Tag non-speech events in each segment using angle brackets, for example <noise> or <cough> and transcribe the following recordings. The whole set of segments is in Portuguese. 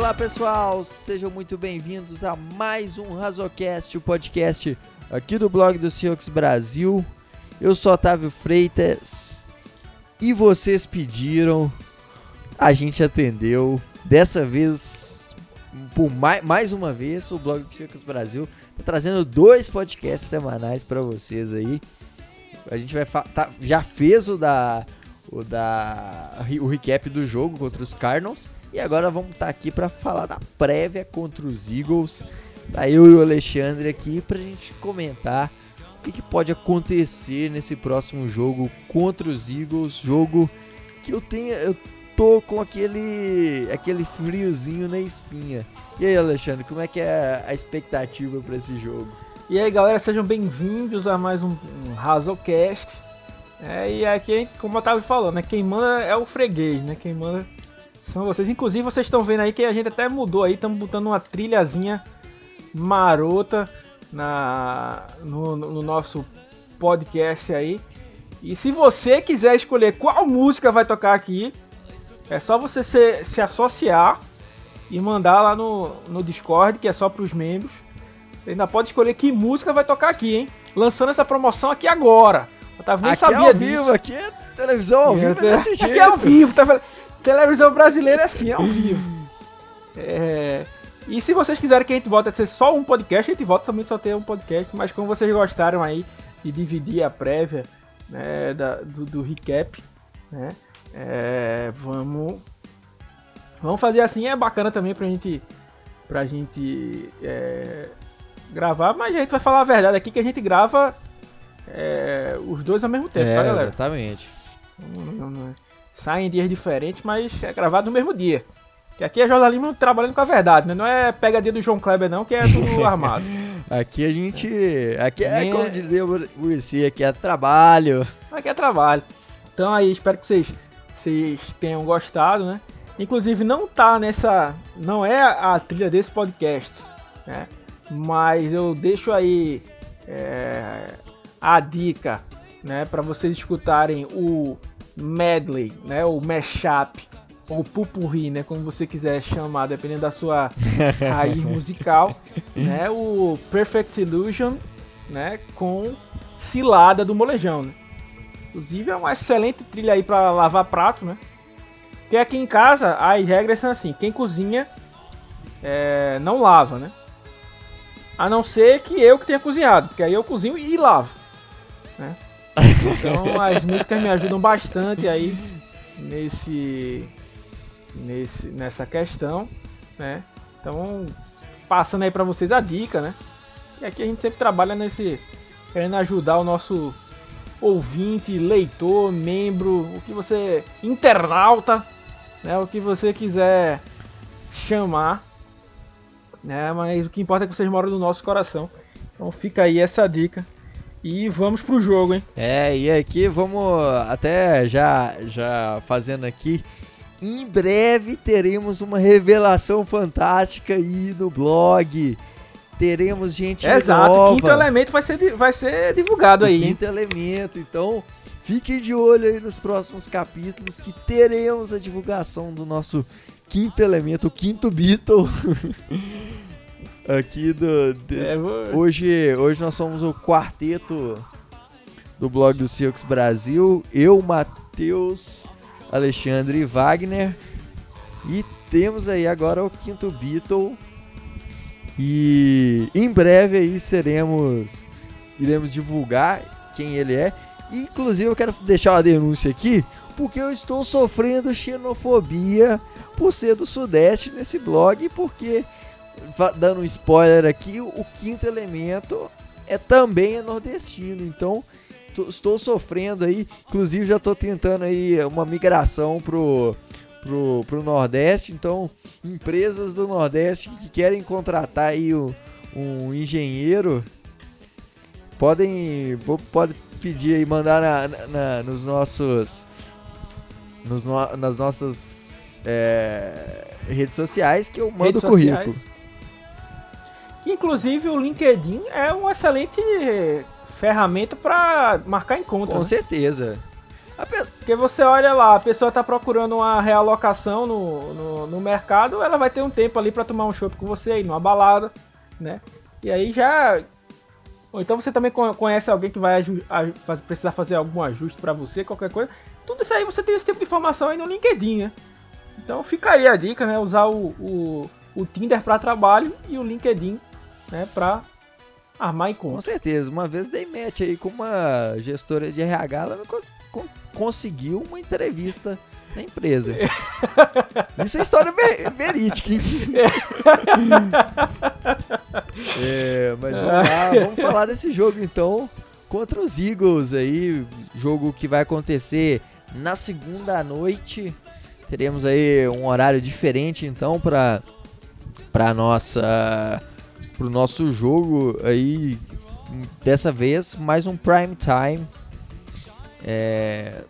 Olá pessoal, sejam muito bem-vindos a mais um Razocast, o podcast aqui do blog do Seahawks Brasil. Eu sou Otávio Freitas e vocês pediram, a gente atendeu. Dessa vez, por mais, mais uma vez, o blog do Seahawks Brasil tá trazendo dois podcasts semanais para vocês aí. A gente vai tá, já fez o da o da o recap do jogo contra os Cardinals e agora vamos estar tá aqui para falar da prévia contra os Eagles. Tá eu e o Alexandre aqui para a gente comentar o que, que, pode acontecer nesse próximo jogo contra os Eagles. Jogo que eu tenho, eu tô com aquele aquele friozinho na espinha. E aí, Alexandre, como é que é a expectativa para esse jogo? E aí, galera, sejam bem-vindos a mais um, um Hazelcast. É, e aqui, como eu tava falando, né, quem manda é o freguês, né? Quem manda são vocês. Inclusive, vocês estão vendo aí que a gente até mudou aí, estamos botando uma trilhazinha marota na, no, no nosso podcast aí. E se você quiser escolher qual música vai tocar aqui, é só você se, se associar e mandar lá no, no Discord, que é só para os membros. Você ainda pode escolher que música vai tocar aqui, hein? Lançando essa promoção aqui agora. Eu tava, nem aqui sabia é ao disso. vivo, aqui é televisão ao vivo, é desse jeito. <laughs> Aqui é ao vivo, tá Televisão brasileira é assim, é ao vivo. É... E se vocês quiserem que a gente volte a ser só um podcast, a gente volta também só ter um podcast. Mas como vocês gostaram aí de dividir a prévia né, da, do, do recap, né? É, vamos, vamos fazer assim, é bacana também pra gente, pra gente é, gravar, mas a gente vai falar a verdade aqui que a gente grava é, os dois ao mesmo tempo, tá, é, galera? Exatamente. Não, não, não, saem em dias diferentes, mas é gravado no mesmo dia. Que aqui é jornalismo trabalhando com a verdade, né? Não é pegadinha do João Kleber, não, que é tudo <laughs> armado. aqui a gente. Aqui é, Nem... como dizia o Murici, aqui é trabalho. Aqui é trabalho. Então aí, espero que vocês, vocês tenham gostado, né? Inclusive não tá nessa. Não é a trilha desse podcast, né? Mas eu deixo aí é, a dica, né? para vocês escutarem o medley, né, o mashup, ou pupurri, né, como você quiser chamar, dependendo da sua <laughs> raiz musical, né, o Perfect Illusion, né, com Cilada do Molejão, né. Inclusive é uma excelente trilha aí para lavar prato, né. Porque aqui em casa as regras são assim, quem cozinha é, não lava, né. A não ser que eu que tenha cozinhado, porque aí eu cozinho e lavo, né. Então as músicas me ajudam bastante aí nesse, nesse nessa questão, né? Então passando aí para vocês a dica, né? Que aqui a gente sempre trabalha nesse querendo ajudar o nosso ouvinte, leitor, membro, o que você internauta, né? O que você quiser chamar, né? Mas o que importa é que vocês moram no nosso coração. Então fica aí essa dica e vamos pro jogo, hein? É, e aqui vamos até já, já fazendo aqui. Em breve teremos uma revelação fantástica aí no blog. Teremos gente Exato, nova. Quinto elemento vai ser, vai ser divulgado o aí. Quinto elemento, então fiquem de olho aí nos próximos capítulos que teremos a divulgação do nosso quinto elemento, o quinto Beatle. <laughs> aqui do. De, é, hoje, hoje nós somos o quarteto do blog do Silks Brasil. Eu, Matheus, Alexandre e Wagner. E temos aí agora o quinto Beatle. E em breve aí seremos. Iremos divulgar quem ele é. Inclusive eu quero deixar uma denúncia aqui. Porque eu estou sofrendo xenofobia por ser do Sudeste nesse blog. Porque dando um spoiler aqui, o quinto elemento é também é nordestino, então tô, estou sofrendo aí, inclusive já estou tentando aí uma migração pro, pro, pro Nordeste, então empresas do Nordeste que querem contratar aí um, um engenheiro podem pode pedir aí mandar na, na, nos nossos nos no, nas nossas é, redes sociais que eu mando o currículo. Sociais. Inclusive o LinkedIn é uma excelente ferramenta para marcar encontro. Com né? certeza. Porque Porque você olha lá, a pessoa tá procurando uma realocação no, no, no mercado, ela vai ter um tempo ali para tomar um chopp com você, ir numa balada, né? E aí já. Ou então você também conhece alguém que vai precisar fazer algum ajuste para você, qualquer coisa. Tudo isso aí você tem esse tipo de informação aí no LinkedIn, né? Então fica aí a dica, né? Usar o, o, o Tinder para trabalho e o LinkedIn, né? Para armar encontro. Com certeza. Uma vez dei match aí com uma gestora de RH, ela me conseguiu uma entrevista na empresa. <laughs> Isso é história verídica, hein? <laughs> é, mas vamos lá, vamos falar desse jogo então contra os Eagles aí, jogo que vai acontecer na segunda noite. Teremos aí um horário diferente então para para nossa pro nosso jogo aí dessa vez mais um prime time é,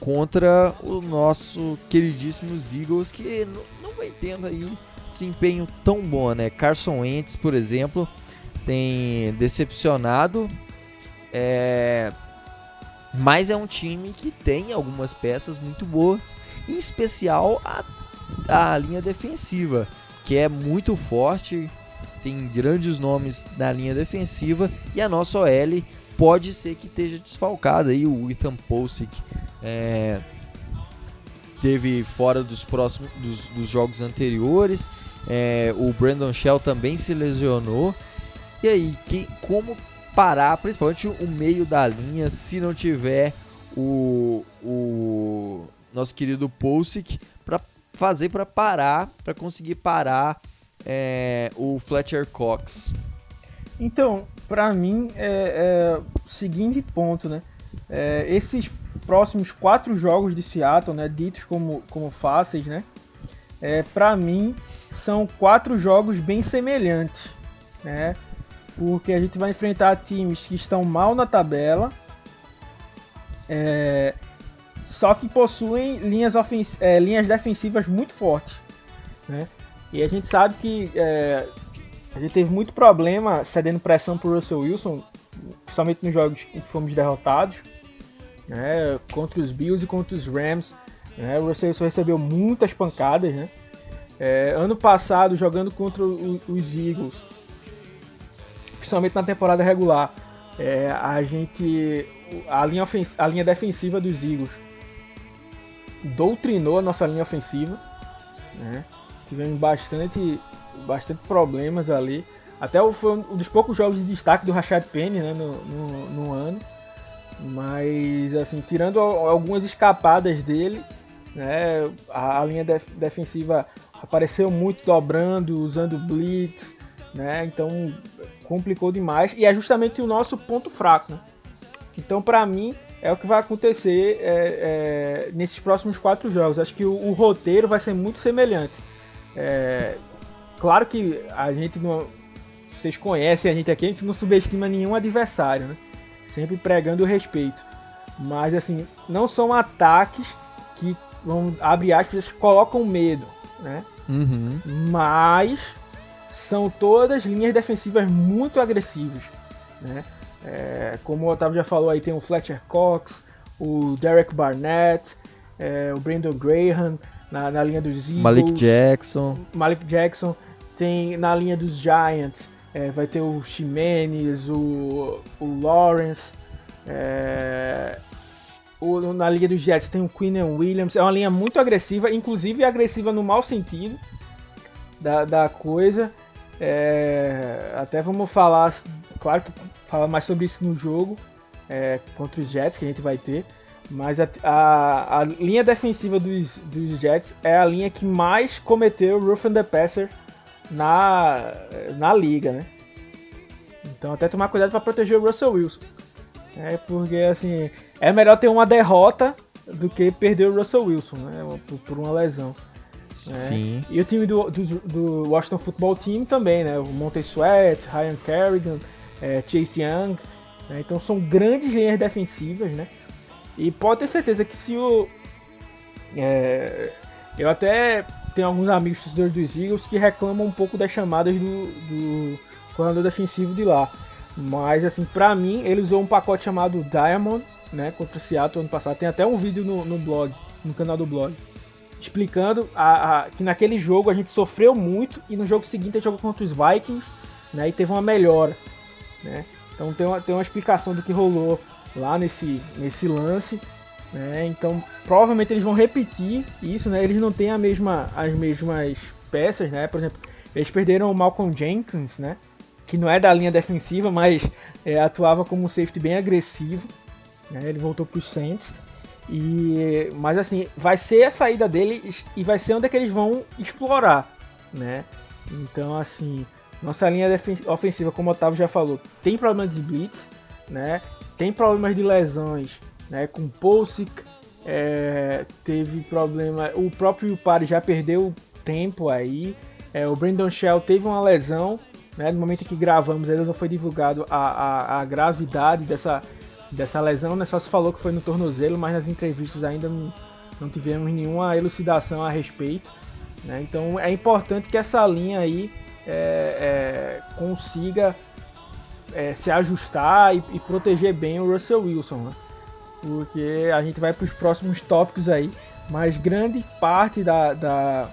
contra o nosso queridíssimo Eagles, que não vem tendo aí desempenho tão bom, né? Carson Wentz, por exemplo, tem decepcionado, é, mas é um time que tem algumas peças muito boas, em especial a, a linha defensiva, que é muito forte, tem grandes nomes na linha defensiva e a nossa OL pode ser que esteja desfalcado aí o Ethan Posick é, teve fora dos próximos dos, dos jogos anteriores é, o Brandon Shell também se lesionou. E aí que como parar principalmente o meio da linha se não tiver o, o nosso querido Posick para fazer para parar para conseguir parar é, o Fletcher Cox então para mim é, é, o seguinte ponto, né? É, esses próximos quatro jogos de Seattle, né, ditos como, como fáceis, né? É, para mim são quatro jogos bem semelhantes, né? Porque a gente vai enfrentar times que estão mal na tabela, é, só que possuem linhas, é, linhas defensivas muito fortes, né? E a gente sabe que é, a gente teve muito problema cedendo pressão pro Russell Wilson, principalmente nos jogos que fomos derrotados, né, contra os Bills e contra os Rams. Né, o Russell Wilson recebeu muitas pancadas. Né, é, ano passado, jogando contra o, os Eagles, principalmente na temporada regular, é, a gente. A linha, a linha defensiva dos Eagles doutrinou a nossa linha ofensiva. Né, tivemos bastante bastante problemas ali. Até foi um dos poucos jogos de destaque do Rashad Penny né, no, no, no ano. Mas, assim, tirando algumas escapadas dele, né, a, a linha def defensiva apareceu muito dobrando, usando blitz, né, então complicou demais. E é justamente o nosso ponto fraco. Né? Então, para mim, é o que vai acontecer é, é, nesses próximos quatro jogos. Acho que o, o roteiro vai ser muito semelhante. É, Claro que a gente não. Vocês conhecem a gente aqui, a gente não subestima nenhum adversário, né? Sempre pregando o respeito. Mas assim, não são ataques que vão abrir aspas, colocam medo, né? Uhum. Mas são todas linhas defensivas muito agressivas, né? É, como o Otávio já falou aí, tem o Fletcher Cox, o Derek Barnett, é, o Brandon Graham na, na linha dos Eagles. Malik Jackson. Malik Jackson. Tem na linha dos Giants, é, vai ter o Ximenes, o, o Lawrence. É, o, na linha dos Jets tem o Quinn Williams. É uma linha muito agressiva, inclusive agressiva no mau sentido da, da coisa. É, até vamos falar, claro que falar mais sobre isso no jogo é, contra os Jets que a gente vai ter. Mas a, a, a, linha defensiva dos, dos Jets é a linha que mais cometeu rough and the passer na, na liga, né? Então até tomar cuidado para proteger o Russell Wilson. É porque assim, é melhor ter uma derrota do que perder o Russell Wilson, né? Por, por uma lesão. Né? Sim. E o time do, do, do, Washington Football Team também, né? O Monte Sweat, Ryan Kerrigan, é, Chase Young. Né? Então são grandes linhas defensivas, né? E pode ter certeza que se o. É, eu até tenho alguns amigos torcedores dos Eagles que reclamam um pouco das chamadas do, do defensivo de lá. Mas, assim, pra mim, ele usou um pacote chamado Diamond, né, contra o Seattle ano passado. Tem até um vídeo no, no blog, no canal do blog, explicando a, a, que naquele jogo a gente sofreu muito e no jogo seguinte a gente jogou contra os Vikings, né, e teve uma melhora, né. Então tem uma, tem uma explicação do que rolou lá nesse, nesse lance, né. Então provavelmente eles vão repetir isso, né. Eles não têm a mesma, as mesmas peças, né. Por exemplo, eles perderam o Malcolm Jenkins, né, que não é da linha defensiva, mas é, atuava como um safety bem agressivo. Né? Ele voltou para os Saints. E, mas assim, vai ser a saída dele e vai ser onde é que eles vão explorar, né? Então assim, nossa linha ofensiva, como o Otávio já falou, tem problemas de blitz, né? Tem problemas de lesões, né? Com Pulsic, é, teve problema, o próprio Pari já perdeu tempo aí, é, o Brandon Shell teve uma lesão, né? No momento que gravamos, ainda não foi divulgado a, a, a gravidade dessa dessa lesão, né? Só se falou que foi no tornozelo, mas nas entrevistas ainda não, não tivemos nenhuma elucidação a respeito. Né? Então é importante que essa linha aí é, é, consiga é, se ajustar e, e, proteger bem o Russell Wilson, né? porque a gente vai para os próximos tópicos aí, mas grande parte da, da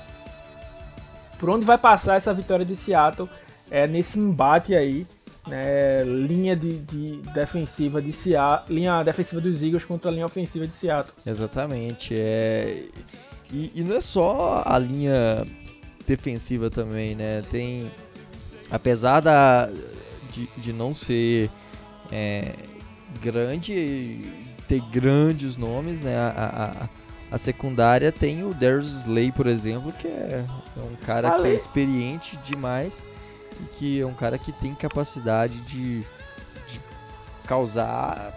por onde vai passar essa vitória de Seattle é nesse embate aí né, linha de, de, defensiva de Seattle, linha defensiva dos Eagles contra a linha ofensiva de Seattle. Exatamente. É... E, e não é só a linha defensiva também, né? Tem. Apesar da, de, de não ser é, grande, ter grandes nomes, né? A, a, a secundária tem o Darius Slay, por exemplo, que é, é um cara que é experiente demais e que é um cara que tem capacidade de, de causar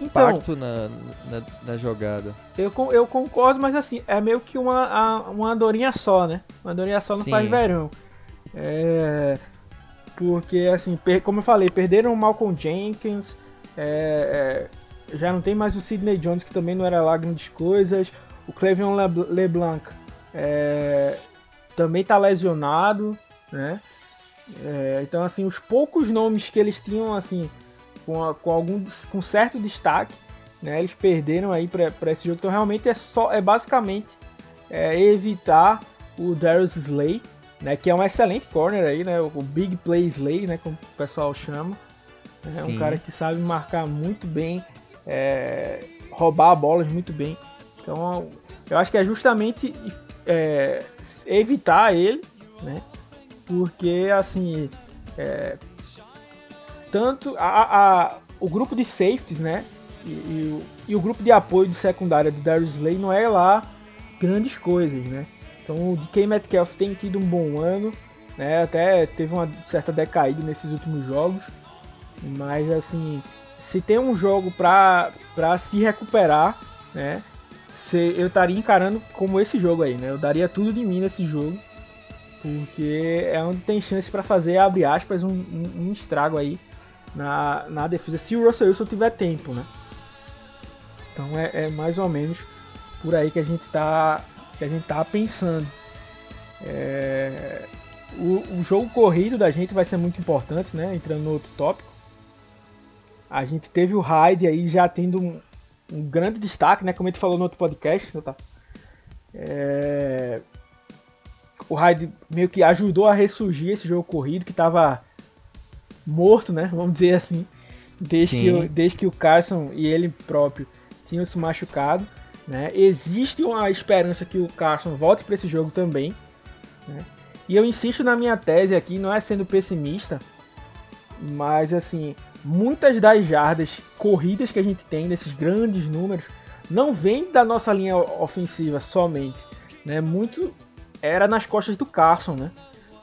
então, impacto na, na, na, jogada. Eu, eu concordo, mas assim, é meio que uma, uma andorinha só, né? Uma andorinha só não Sim. faz verão. É, porque, assim, como eu falei, perderam o Malcolm Jenkins, é, é, já não tem mais o Sidney Jones, que também não era lá grandes coisas. O Clevion LeBlanc é, também tá lesionado, né? É, então, assim, os poucos nomes que eles tinham, assim, com, a, com algum com certo destaque, né, eles perderam aí para esse jogo. Então, realmente é só, é basicamente é, evitar o Darius Slay, né, que é um excelente corner aí, né, o Big Play Slay, né, como o pessoal chama. É um cara que sabe marcar muito bem, é, roubar bolas muito bem. Então, eu acho que é justamente é, evitar ele, né? porque assim é, tanto a, a, o grupo de safeties, né, e, e, o, e, o, grupo de apoio de secundária do Darius Slay não é lá grandes coisas, né. Então o DK Metcalf tem tido um bom ano, né, até teve uma certa decaída nesses últimos jogos, mas assim se tem um jogo para se recuperar, né, se, eu estaria encarando como esse jogo aí, né, eu daria tudo de mim nesse jogo porque é onde tem chance para fazer, abre aspas, um, um, um, estrago aí na, na defesa, se o Russell Wilson tiver tempo, né? Então é, é, mais ou menos por aí que a gente tá, que a gente tá pensando. É, o, o, jogo corrido da gente vai ser muito importante, né? Entrando no outro tópico. A gente teve o Hyde aí já tendo um, um grande destaque, né? Como a gente falou no outro podcast, tá? É, o Hyde meio que ajudou a ressurgir esse jogo corrido que estava morto, né? Vamos dizer assim, desde que, desde que o Carson e ele próprio tinham se machucado. Né? Existe uma esperança que o Carson volte para esse jogo também. Né? E eu insisto na minha tese aqui, não é sendo pessimista, mas assim, muitas das jardas corridas que a gente tem nesses grandes números não vem da nossa linha ofensiva somente, né? Muito era nas costas do Carson, né?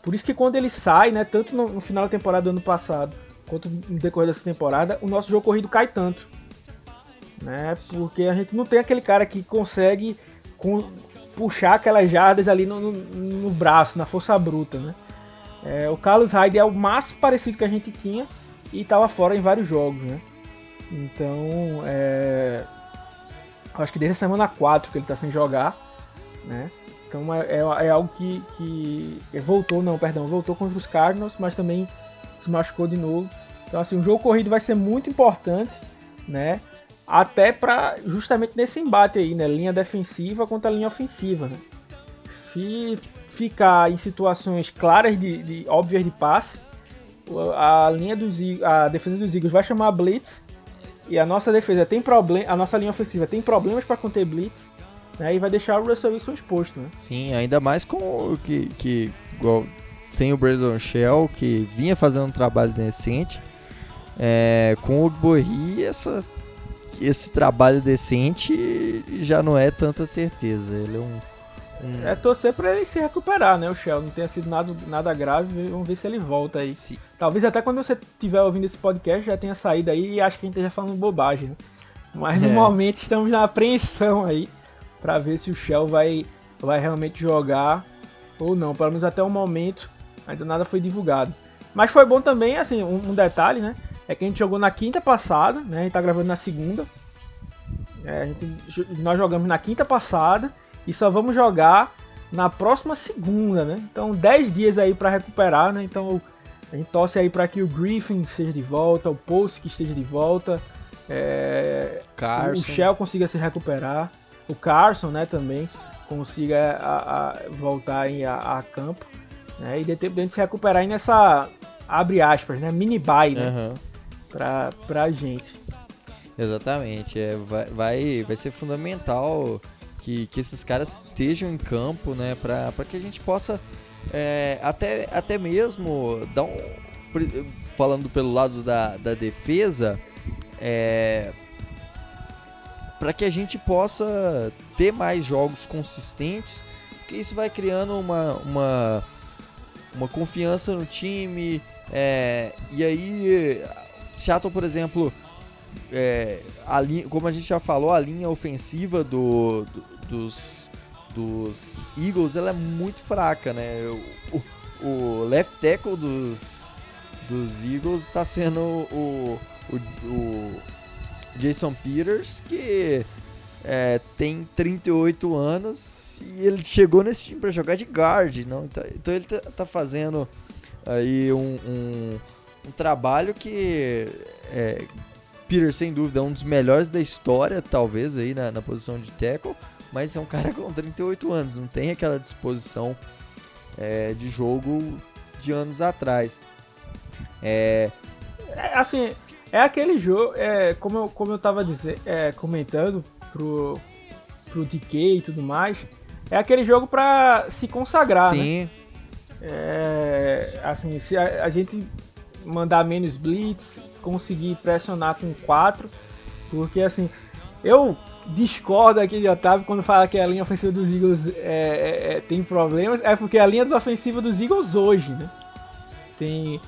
Por isso que quando ele sai, né, tanto no, no final da temporada do ano passado, quanto no decorrer dessa temporada, o nosso jogo corrido cai tanto. Né? Porque a gente não tem aquele cara que consegue com, puxar aquelas jardas ali no, no, no, braço, na força bruta, né? É, o Carlos Hyde é o mais parecido que a gente tinha e estava fora em vários jogos, né? Então, é, acho que desde a semana 4 que ele está sem jogar, né? Então é, é, é algo que, que voltou, não, perdão, voltou contra os Cardinals, mas também se machucou de novo. Então assim, o jogo corrido vai ser muito importante, né? Até para justamente nesse embate aí, né? Linha defensiva contra linha ofensiva, né? Se ficar em situações claras de, de óbvias de passe, a linha dos a defesa dos Eagles vai chamar blitz e a nossa defesa tem problema, a nossa linha ofensiva tem problemas para conter blitz, né? E vai deixar o Russell Wilson exposto, né? Sim, ainda mais com o que, que igual, sem o Brandon Shell que vinha fazendo um trabalho decente, é, com o Borri essa esse trabalho decente já não é tanta certeza. Ele é um Hum. É torcer pra ele se recuperar, né? O Shell não tenha sido nada, nada grave. Vamos ver se ele volta aí. Sim. Talvez até quando você estiver ouvindo esse podcast já tenha saído aí e acho que a gente esteja falando bobagem. Né? Mas no é. momento estamos na apreensão aí para ver se o Shell vai, vai realmente jogar ou não. Pelo menos até o momento ainda nada foi divulgado. Mas foi bom também, assim, um, um detalhe, né? É que a gente jogou na quinta passada, né? A gente tá gravando na segunda. É, gente, nós jogamos na quinta passada e só vamos jogar na próxima segunda, né? Então 10 dias aí para recuperar, né? Então a gente torce aí para que o Griffin esteja de volta, o Post que esteja de volta, é, o Shell consiga se recuperar, o Carson, né, também consiga a, a voltar em, a, a, campo, né? E dê tempo de se recuperar aí nessa abre aspas, né, mini buy, né? Uhum. Pra, pra gente. Exatamente, é, vai, vai, vai ser fundamental que, que esses caras estejam em campo, né? Para que a gente possa é, até, até mesmo dar um, falando pelo lado da, da defesa, é, para que a gente possa ter mais jogos consistentes, porque isso vai criando uma, uma, uma confiança no time. É, e aí, Seattle, por exemplo, é, a linha, como a gente já falou, a linha ofensiva do, do dos, dos Eagles ela é muito fraca, né? O, o left tackle dos, dos Eagles está sendo o, o, o, Jason Peters, que é, tem 38 anos e ele chegou nesse time para jogar de guard, não? Então, então ele tá, tá, fazendo aí um, um, um trabalho que é, Peters, sem dúvida, é um dos melhores da história, talvez, aí na, na posição de tackle mas é um cara <laughs> com 38 anos, não tem aquela disposição é, de jogo de anos atrás. É... é assim, é aquele jogo, é, como, eu, como eu tava dizer, é, comentando pro, pro DK e tudo mais, é aquele jogo para se consagrar, né? Sim. né? É, assim, se a, a, gente mandar menos blitz, conseguir pressionar com 4, porque assim, eu discordo aqui de Otávio quando fala que a linha ofensiva dos Eagles é, é, é, tem problemas, é porque a linha ofensiva dos Eagles hoje, né? Tem,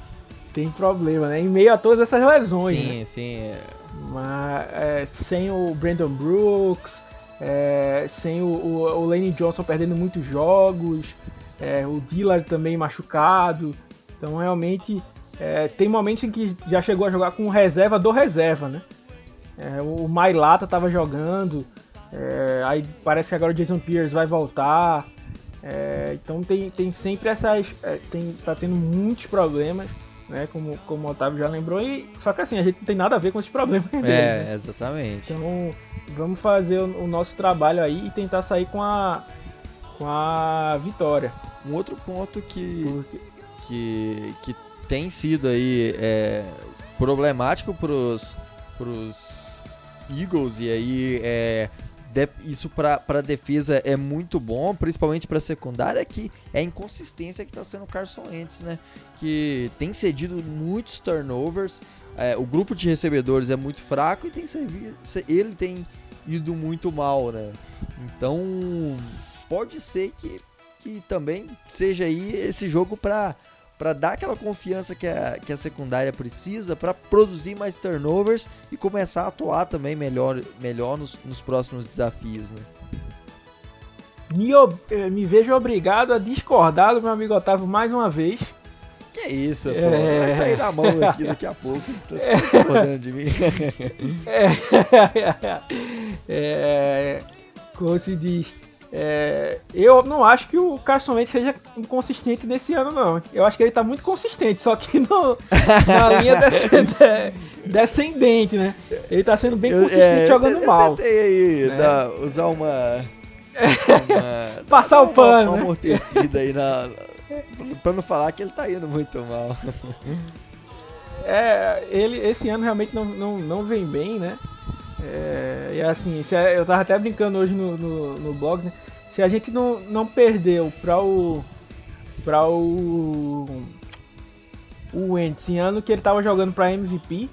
tem problema, né? Em meio a todas essas lesões. Sim, né? sim. É. Mas é, sem o Brandon Brooks, sem o, o, o Lane Johnson perdendo muitos jogos, o Dillard também machucado. Então realmente tem momentos em que já chegou a jogar com reserva do reserva, né? É, o Mailata estava jogando. É, aí parece que agora o Jason Pierce vai voltar. É, então tem, tem sempre essas. É, tem, tá tendo muitos problemas, né? Como, como o Otávio já lembrou. E, só que assim, a gente não tem nada a ver com esses problemas. Dele, é, né? exatamente. Então vamos fazer o, o, nosso trabalho aí e tentar sair com a, com a vitória. Um outro ponto que, que, que tem sido aí é, problemático pros, pros Eagles, e aí é, isso para defesa é muito bom, principalmente para secundária, que é a inconsistência que está sendo o Carson Wentz, né? Que tem cedido muitos turnovers, é, o grupo de recebedores é muito fraco e tem servido, ele tem ido muito mal, né? Então pode ser que, que também seja aí esse jogo para para dar aquela confiança que a, que a secundária precisa para produzir mais turnovers e começar a atuar também melhor, melhor nos, nos próximos desafios. Né? Me, eh, me vejo obrigado a discordar do meu amigo Otávio mais uma vez. Que isso, é... pô. Vai sair na mão aqui daqui a pouco. Tô <laughs> discordando de mim. <laughs> é... <laughs> é... Como se diz. É, eu não acho que o Carson Wentz seja inconsistente nesse ano, não. Eu acho que ele tá muito consistente, só que no, na linha <laughs> descendente, né? Ele tá sendo bem consistente eu, é, jogando eu, mal. Eu tentei aí né? dar, usar uma. <laughs> uma Passar o pano. Uma, uma amortecida aí na. <laughs> Pra não falar que ele tá indo muito mal. É, ele esse ano realmente não, não, não vem bem, né? É, e assim, é, eu tava até brincando hoje no, no, no blog, né? Se a gente não, não perdeu para o. para o. O Wentz em ano que ele tava jogando para MVP,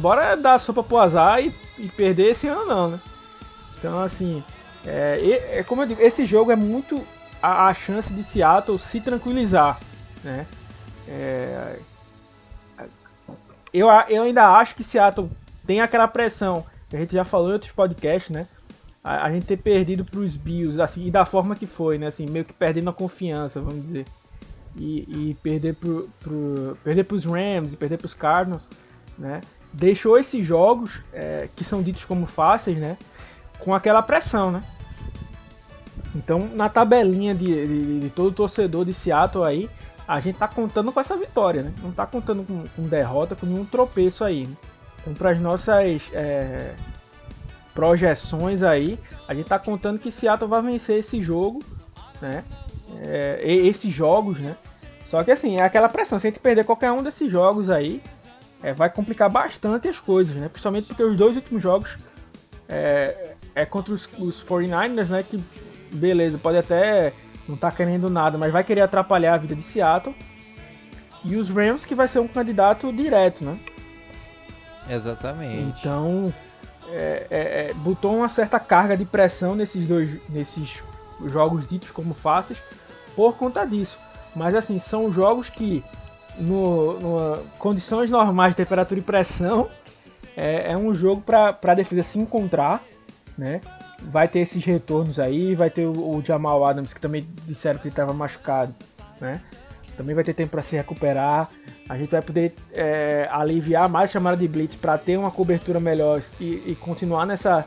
bora dar sopa pro azar e, e, perder esse ano não, né? Então assim, é, é como eu digo, esse jogo é muito a, a chance de Seattle se tranquilizar, né? É, eu, eu ainda acho que Seattle tem aquela pressão que a gente já falou em outros podcasts, né? A, a gente ter perdido para os Bills, assim, e da forma que foi, né? Assim, meio que perdendo a confiança, vamos dizer. E, e perder pro, pro perder para os Rams e perder para os Cardinals, né? Deixou esses jogos é, que são ditos como fáceis, né? Com aquela pressão, né? Então, na tabelinha de, de, de todo torcedor de Seattle aí, a gente tá contando com essa vitória, né? Não tá contando com, com derrota, com nenhum tropeço aí. Né? Então, para as nossas é, projeções aí, a gente tá contando que Seattle vai vencer esse jogo, né? É, esses jogos, né? Só que assim, é aquela pressão. Se a gente perder qualquer um desses jogos aí, é, vai complicar bastante as coisas, né? Principalmente porque os dois últimos jogos é, é contra os, os 49ers, né? Que beleza, pode até não tá querendo nada, mas vai querer atrapalhar a vida de Seattle. E os Rams que vai ser um candidato direto, né? Exatamente. Então, é, é, é, botou uma certa carga de pressão nesses dois nesses jogos ditos como fáceis por conta disso. Mas assim, são jogos que no, no condições normais de temperatura e pressão é, é um jogo para a defesa se encontrar, né? Vai ter esses retornos aí, vai ter o, o Jamal Adams que também disseram que ele estava machucado, né? Também vai ter tempo para se recuperar. A gente vai poder é, aliviar mais chamada de blitz para ter uma cobertura melhor e, e, continuar nessa.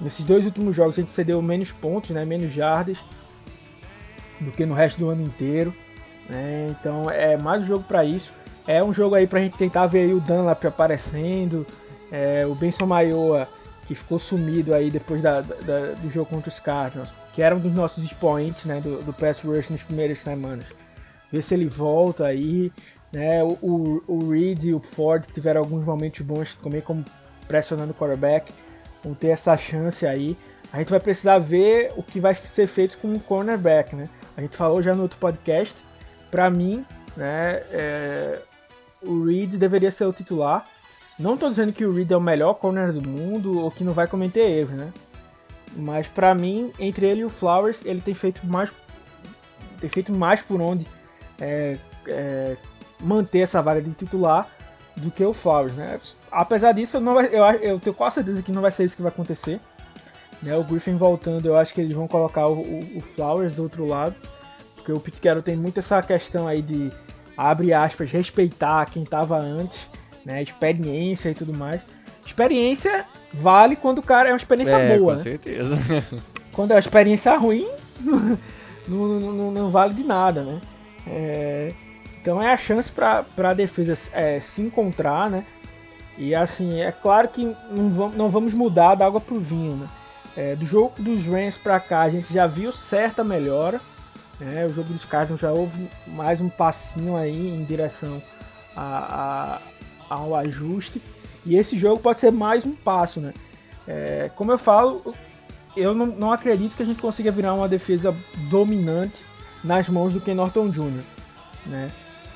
Nesses dois últimos jogos a gente cedeu menos pontos, né, menos jardas do que no resto do ano inteiro. Né? Então é mais um jogo para isso. É um jogo aí para a gente tentar ver o Dunlap aparecendo, é, o Benson Maioa que ficou sumido aí depois da, da, do jogo contra os Cardinals, que era um dos nossos expoentes né, do, do pass rush nas primeiras semanas ver se ele volta aí. Né? O, o, o Reed e o Ford tiveram alguns momentos bons também, como pressionando o quarterback. Vão ter essa chance aí. A gente vai precisar ver o que vai ser feito com o cornerback, né? A gente falou já no outro podcast. Para mim, né, é, o Reed deveria ser o titular. Não estou dizendo que o Reed é o melhor corner do mundo ou que não vai cometer erros, né? Mas para mim, entre ele e o Flowers, ele tem feito mais tem feito mais por onde é, é, manter essa vaga de titular do que o Flowers, né? Apesar disso, eu, não vai, eu, eu, tenho quase certeza que não vai ser isso que vai acontecer. Né? O Griffin voltando, eu acho que eles vão colocar o, o, o Flowers do outro lado, porque o Pete Carroll tem muito essa questão aí de, abre aspas, respeitar quem estava antes, né? Experiência e tudo mais. Experiência vale quando o cara é uma experiência é, boa, com né? certeza. <laughs> Quando é uma experiência ruim, <laughs> não, não, não vale de nada, né? É, então é a chance para a defesa é, se encontrar, né? E assim, é claro que não vamos, mudar da água pro vinho, né? É, do jogo dos Rams para cá a gente já viu certa melhora. Né? O jogo dos Cardinals já houve mais um passinho aí em direção a, a, ao ajuste. E esse jogo pode ser mais um passo, né? É, como eu falo, eu não, não acredito que a gente consiga virar uma defesa dominante nas mãos do Ken Norton Jr., né?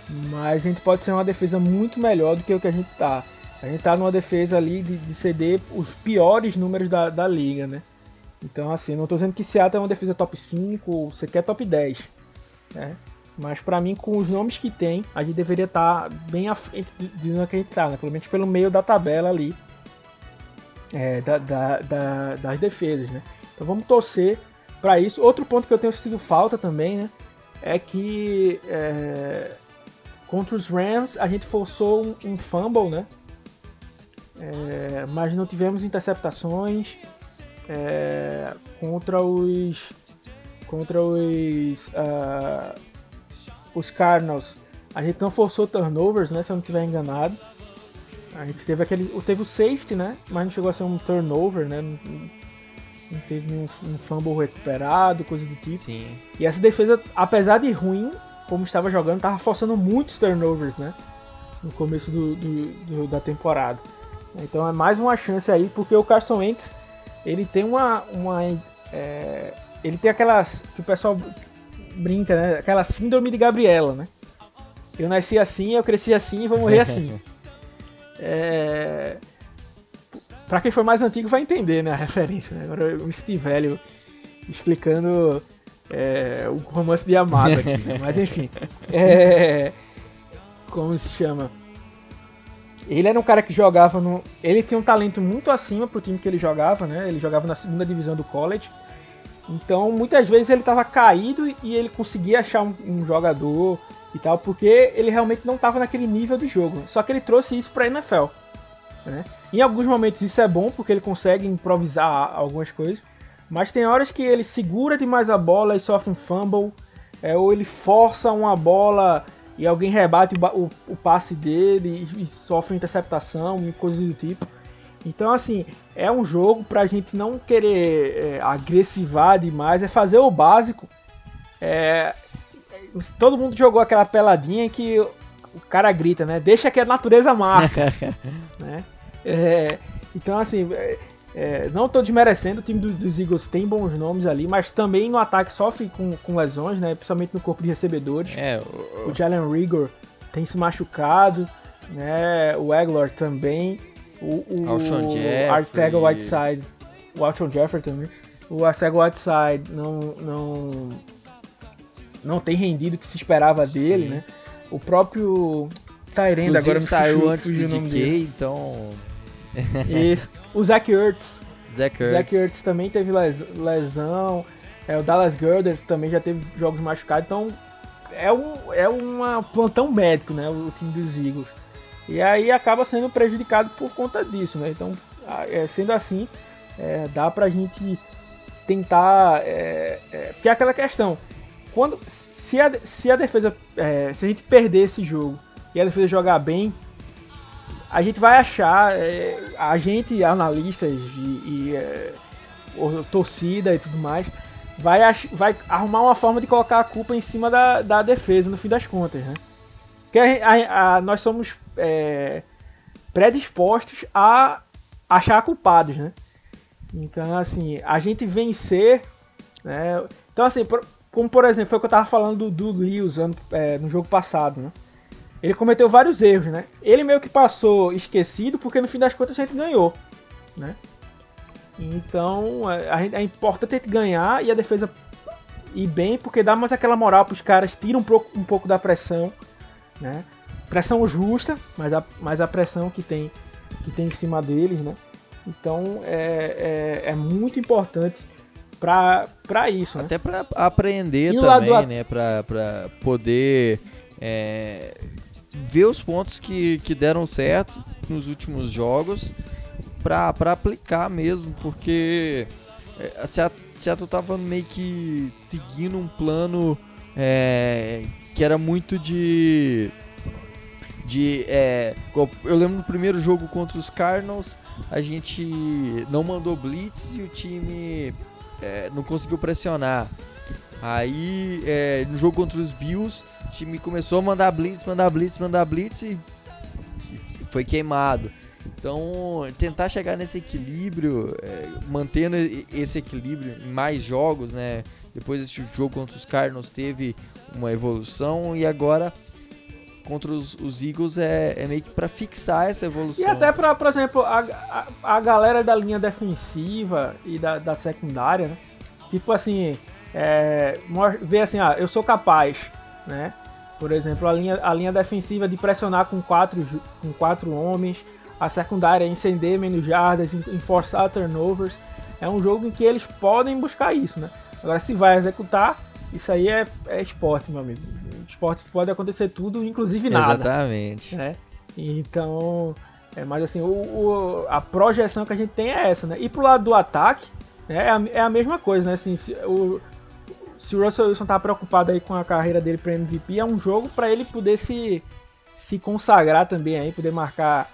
Mas a gente pode ser uma defesa muito melhor do que o que a gente tá. A gente tá numa defesa ali de, de ceder os piores números da, da liga, né? Então, assim, não tô dizendo que Seattle é uma defesa top 5 ou sequer top 10, né? Mas para mim, com os nomes que tem, a gente deveria estar tá bem à frente do que a gente tá, né? Pelo menos pelo meio da tabela ali é, da, da, da, das defesas, né? Então vamos torcer para isso. Outro ponto que eu tenho sentido falta também, né? É que é, contra os Rams a gente forçou um, um fumble, né? É, mas não tivemos interceptações. é, contra os contra os uh, os Cardinals a gente não forçou turnovers, né? Se eu não estiver enganado. A gente teve aquele. Teve o safety, né? Mas não chegou a ser um turnover, né? Não, não teve um, um fumble recuperado, coisa do tipo. Sim. E essa defesa, apesar de ruim, como estava jogando, estava forçando muitos turnovers, né? No começo do, do, do, da temporada. Então é mais uma chance aí, porque o Carson Wentz, ele tem uma. uma é, ele tem aquelas. que o pessoal brinca, né? Aquela síndrome de Gabriela, né? Eu nasci assim, eu cresci assim e vou morrer assim. <laughs> é... Pra quem for mais antigo vai entender né, a referência. Né? Agora eu me senti velho explicando é, o romance de Amado aqui. Né? Mas enfim. É... Como se chama? Ele era um cara que jogava no. Ele tinha um talento muito acima pro time que ele jogava, né? Ele jogava na segunda divisão do college. Então, muitas vezes ele estava caído e ele conseguia achar um, um, jogador e tal, porque ele realmente não estava naquele nível de jogo. Só que ele trouxe isso para NFL. Né? Em alguns momentos isso é bom, porque ele consegue improvisar algumas coisas, mas tem horas que ele segura demais a bola e sofre um fumble, é, ou ele força uma bola e alguém rebate o, o, o passe dele e, e sofre interceptação e coisas do tipo. Então, assim, é um jogo pra gente não querer é, agressivar demais, é fazer o básico. É, todo mundo jogou aquela peladinha que o cara grita, né? Deixa que a natureza marca. <laughs> né? É, então, assim, é, não estou desmerecendo, o time do, dos Eagles tem bons nomes ali, mas também no ataque sofre com, com lesões, né? Principalmente no corpo de recebedores. É, o, o Jalen Rigor tem se machucado, né? O Aguilar também. O, o Artega Whiteside, o Alshon Jeffrey também. O Artega Whiteside não, não, não tem rendido o que se esperava dele, Sim. né? O próprio Tyrande agora me saiu fugiu, antes do DK, então... <laughs> Isso. O Zach Ertz. Zach Ertz. Zach Ertz também teve lesão. É, o Dallas Girder também já teve jogos machucados. Então é um é uma plantão médico, né? O time dos Eagles. E aí acaba sendo prejudicado por conta disso, né? Então, é, sendo assim, é, dá pra gente tentar. É, é, porque é aquela questão. Quando, se, a, se a defesa. É, se a gente perder esse jogo e a defesa jogar bem, a gente vai achar. É, a gente, analistas e, e é, torcida e tudo mais, vai, vai arrumar uma forma de colocar a culpa em cima da, da defesa no fim das contas, né? Porque a, a, nós somos é, predispostos a achar culpados, né? Então, assim, a gente vencer. Né? Então, assim, por, como por exemplo, foi o que eu tava falando do, do Lewis é, no jogo passado, né? Ele cometeu vários erros, né? Ele meio que passou esquecido porque no fim das contas a gente ganhou, né? Então, a, a, é importante a gente ganhar e a defesa ir bem porque dá mais aquela moral para os caras, tira um pouco, um pouco da pressão né? Pressão justa, mas a, mas a pressão que tem, que tem em cima deles, né? Então é, é, é muito importante para isso. Né? Até para aprender e também, né? Para poder é, ver os pontos que, que deram certo nos últimos jogos para aplicar mesmo, porque é, a Seattle tava meio que seguindo um plano é, que era muito de. De, é, eu lembro no primeiro jogo contra os Cardinals, a gente não mandou blitz e o time é, não conseguiu pressionar. Aí é, no jogo contra os Bills, o time começou a mandar blitz, mandar blitz, mandar blitz e foi queimado. Então, tentar chegar nesse equilíbrio, é, mantendo esse equilíbrio em mais jogos, né? Depois desse jogo contra os Cardinals teve uma evolução e agora contra os, os Eagles é, é, meio que para fixar essa evolução. E até para, por exemplo, a, a, a, galera da linha defensiva e da, da secundária, né? Tipo assim, é, ver assim, ah, eu sou capaz, né? Por exemplo, a linha, a linha defensiva de pressionar com quatro, com quatro homens, a secundária incender menos jardas, em, forçar turnovers. É um jogo em que eles podem buscar isso, né? Agora, se vai executar, isso aí é, é esporte, meu amigo. Esporte pode acontecer tudo, inclusive nada. Exatamente. Né? Então, é mais assim, o, o, a projeção que a gente tem é essa, né? E pro lado do ataque, É a, é a mesma coisa, né? Assim, se o, se o Russell Wilson tá preocupado aí com a carreira dele para MVP, é um jogo para ele poder se, se consagrar também aí, poder marcar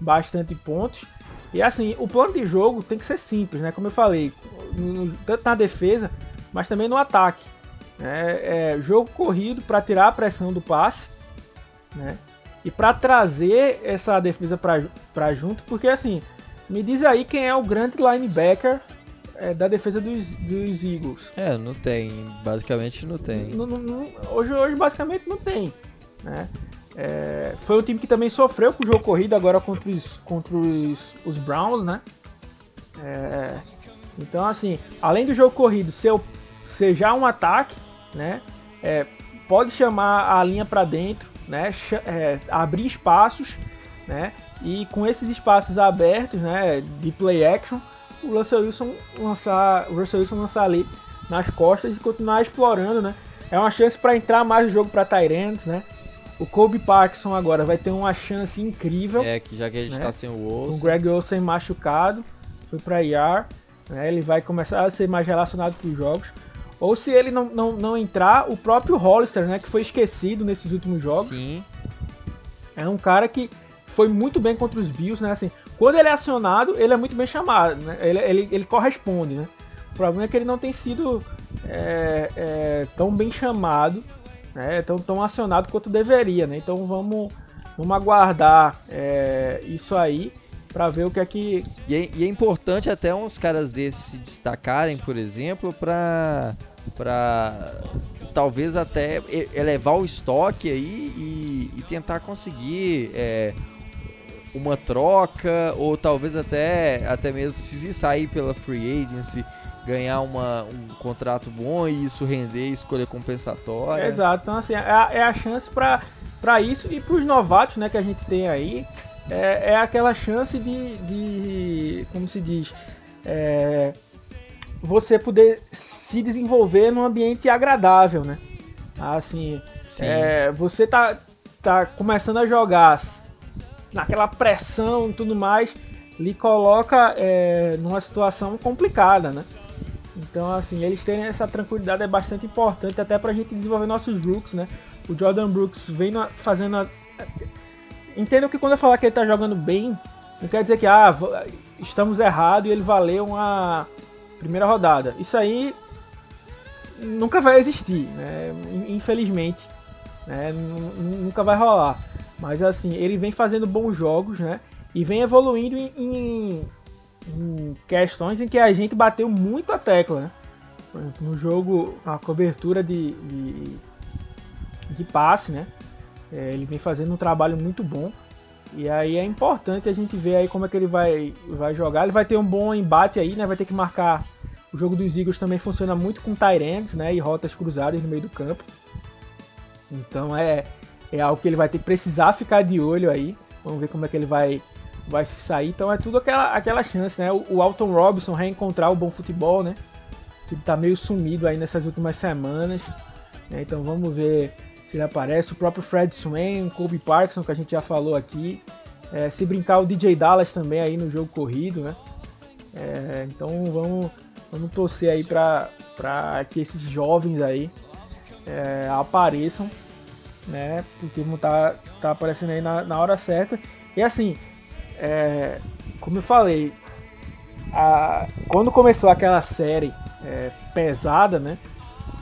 bastante pontos. E assim, o plano de jogo tem que ser simples, né? Como eu falei, tanto na defesa, mas também no ataque. É, é jogo corrido para tirar a pressão do passe, né? E para trazer essa defesa para junto, porque assim, me diz aí quem é o grande linebacker é, da defesa dos, dos Eagles. É, não tem. Basicamente não tem. hoje, hoje basicamente não tem. Né? É, foi um time que também sofreu com o jogo corrido agora contra os, contra os, os Browns, né? É, então, assim, além do jogo corrido ser, ser já um ataque, né? É, pode chamar a linha para dentro, né? É, abrir espaços, né? E com esses espaços abertos, né? De play action, o Russell Wilson lançar, o Russell Wilson lançar ali nas costas e continuar explorando, né? É uma chance para entrar mais no jogo para Tyrants, né? O Kobe Parkinson agora vai ter uma chance incrível. É, que já que a gente né? tá sem o Olsen. O Greg Olsen machucado, foi para IR, né? Ele vai começar a ser mais relacionado para os jogos. Ou se ele não, não, não entrar, o próprio Hollister, né? Que foi esquecido nesses últimos jogos. Sim. É um cara que foi muito bem contra os Bills, né? Assim, quando ele é acionado, ele é muito bem chamado, né? Ele, ele, ele corresponde, né? O problema é que ele não tem sido é, é, tão bem chamado, né? Tão, tão acionado quanto deveria, né? Então vamos, vamos aguardar é, isso aí para ver o que é que. E é, e é, importante até uns caras desses se destacarem, por exemplo, para para talvez até elevar o estoque aí e, e tentar conseguir é, uma troca ou talvez até até mesmo se sair pela free agency ganhar uma, um contrato bom e isso render escolha compensatória. Exato, então assim, é a, é a chance para isso e para os novatos né, que a gente tem aí, é, é aquela chance de, de como se diz, é, você poder se desenvolver num ambiente agradável, né? Assim, é, você tá, tá começando a jogar naquela pressão e tudo mais, lhe coloca é, numa situação complicada, né? Então, assim, eles terem essa tranquilidade é bastante importante até pra gente desenvolver nossos Brooks, né? O Jordan Brooks vem fazendo. A... Entendo que quando eu falar que ele tá jogando bem, não quer dizer que ah, estamos errados e ele valeu uma primeira rodada. Isso aí nunca vai existir, né? Infelizmente, né? Nunca vai rolar. Mas assim, ele vem fazendo bons jogos, né? E vem evoluindo em, em, em questões em que a gente bateu muito a tecla, né? Por exemplo, no jogo, a cobertura de, de, de passe, né? É, ele vem fazendo um trabalho muito bom. E aí é importante a gente ver aí como é que ele vai, vai jogar. Ele vai ter um bom embate aí, né? Vai ter que marcar. O jogo dos Eagles também funciona muito com tight né? E rotas cruzadas no meio do campo. Então é, é algo que ele vai ter que precisar ficar de olho aí. Vamos ver como é que ele vai, vai se sair. Então é tudo aquela, aquela chance, né? O, o Alton Robinson reencontrar o bom futebol, né? Que tá meio sumido aí nessas últimas semanas. Né? Então vamos ver se ele aparece. O próprio Fred Swain, o Kobe Parkinson, que a gente já falou aqui. É, se brincar o DJ Dallas também aí no jogo corrido, né? É, então vamos, vamos torcer aí para que esses jovens aí é, apareçam né? Porque não tá, tá aparecendo aí na, na hora certa. E assim, é, como eu falei, a, quando começou aquela série é, pesada, né?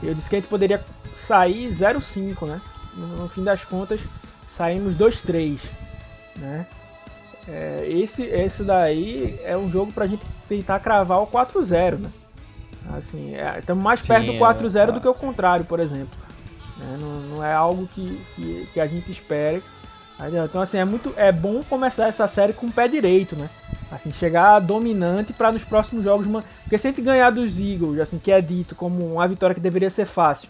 Eu disse que a gente poderia sair 0-5, né? No, no, fim das contas, saímos 2-3, né? É, esse, esse daí é um jogo pra gente tentar cravar o 4-0, né? Assim, estamos é, mais Sim, perto do 4-0 é, do que o contrário, por exemplo. Né? Não, não, é algo que, que, que, a gente espere. Então assim, é muito é bom começar essa série com o pé direito, né? Assim, chegar dominante para nos próximos jogos, porque se a gente ganhar dos Eagles, assim, que é dito como uma vitória que deveria ser fácil,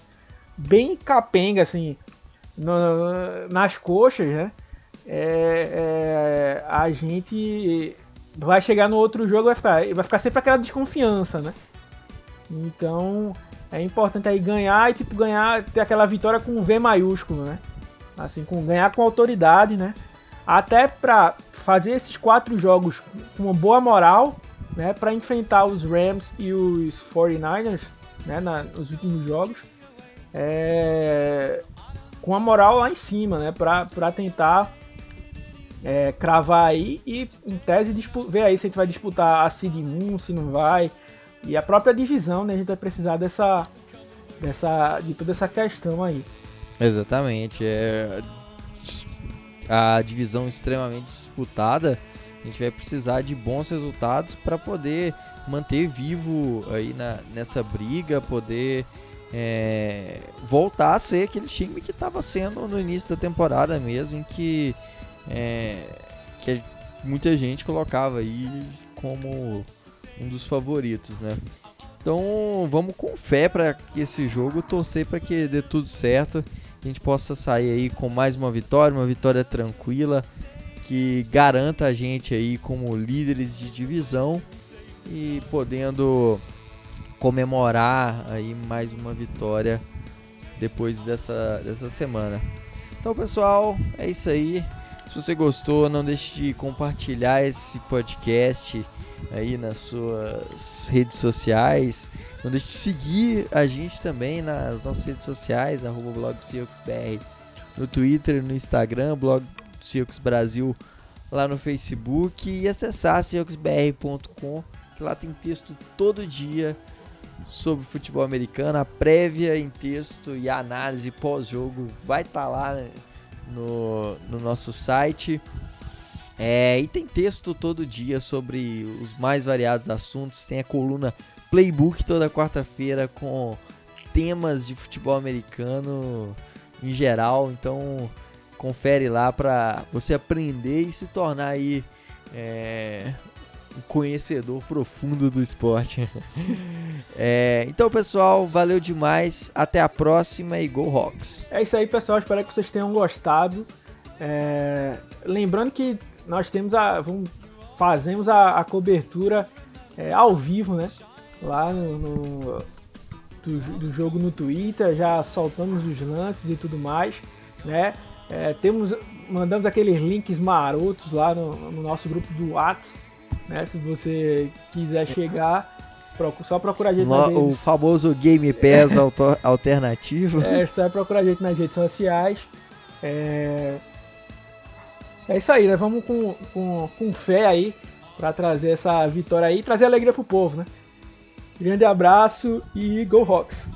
bem capenga assim, no, nas coxas, né? É, é, a gente vai chegar no outro jogo vai ficar vai ficar sempre aquela desconfiança, né? Então, é importante aí ganhar e tipo ganhar ter aquela vitória com V maiúsculo, né? Assim, com ganhar com autoridade, né? Até para fazer esses quatro jogos com uma boa moral, né, para enfrentar os Rams e os 49ers né, na, nos últimos jogos, é, com a moral lá em cima, né, para tentar é, cravar aí e, em tese, ver aí se a gente vai disputar a Seed 1, se não vai, e a própria divisão, né, a gente vai precisar dessa, dessa, de toda essa questão aí. Exatamente, é a divisão extremamente disputada a gente vai precisar de bons resultados para poder manter vivo aí na, nessa briga, poder é, voltar a ser aquele time que estava sendo no início da temporada mesmo, em que, é, que muita gente colocava aí como um dos favoritos, né? Então vamos com fé para esse jogo, torcer para que dê tudo certo, a gente possa sair aí com mais uma vitória, uma vitória tranquila, que garanta a gente aí como líderes de divisão e podendo comemorar aí mais uma vitória depois dessa, dessa semana. Então, pessoal, é isso aí. Se você gostou, não deixe de compartilhar esse podcast aí nas suas redes sociais. Não deixe de seguir a gente também nas nossas redes sociais, arroba blog no Twitter, no Instagram, blog Brasil lá no Facebook e acessar circusbr.com, que lá tem texto todo dia sobre futebol americano, a prévia em texto e a análise pós-jogo vai estar tá lá no, no nosso site. É, e tem texto todo dia sobre os mais variados assuntos. Tem a coluna Playbook toda quarta-feira com temas de futebol americano em geral. Então confere lá para você aprender e se tornar aí é, um conhecedor profundo do esporte. <laughs> é, então, pessoal, valeu demais. Até a próxima e Go Hawks. É isso aí, pessoal. Espero que vocês tenham gostado. É, lembrando que nós temos a, vamos, fazemos a, a cobertura é, ao vivo, né? Lá no, no do, do jogo no Twitter, já soltamos os lances e tudo mais, né? É, temos, mandamos aqueles links marotos lá no, no nosso grupo do Whats, né? Se você quiser chegar, só procurar a gente no, O famoso Game Pass <laughs> alternativo. É, só procurar a gente nas redes sociais. É, é isso aí, né? Vamos com, com, com fé aí para trazer essa vitória aí e trazer alegria pro povo, né? Grande abraço e Go Rocks!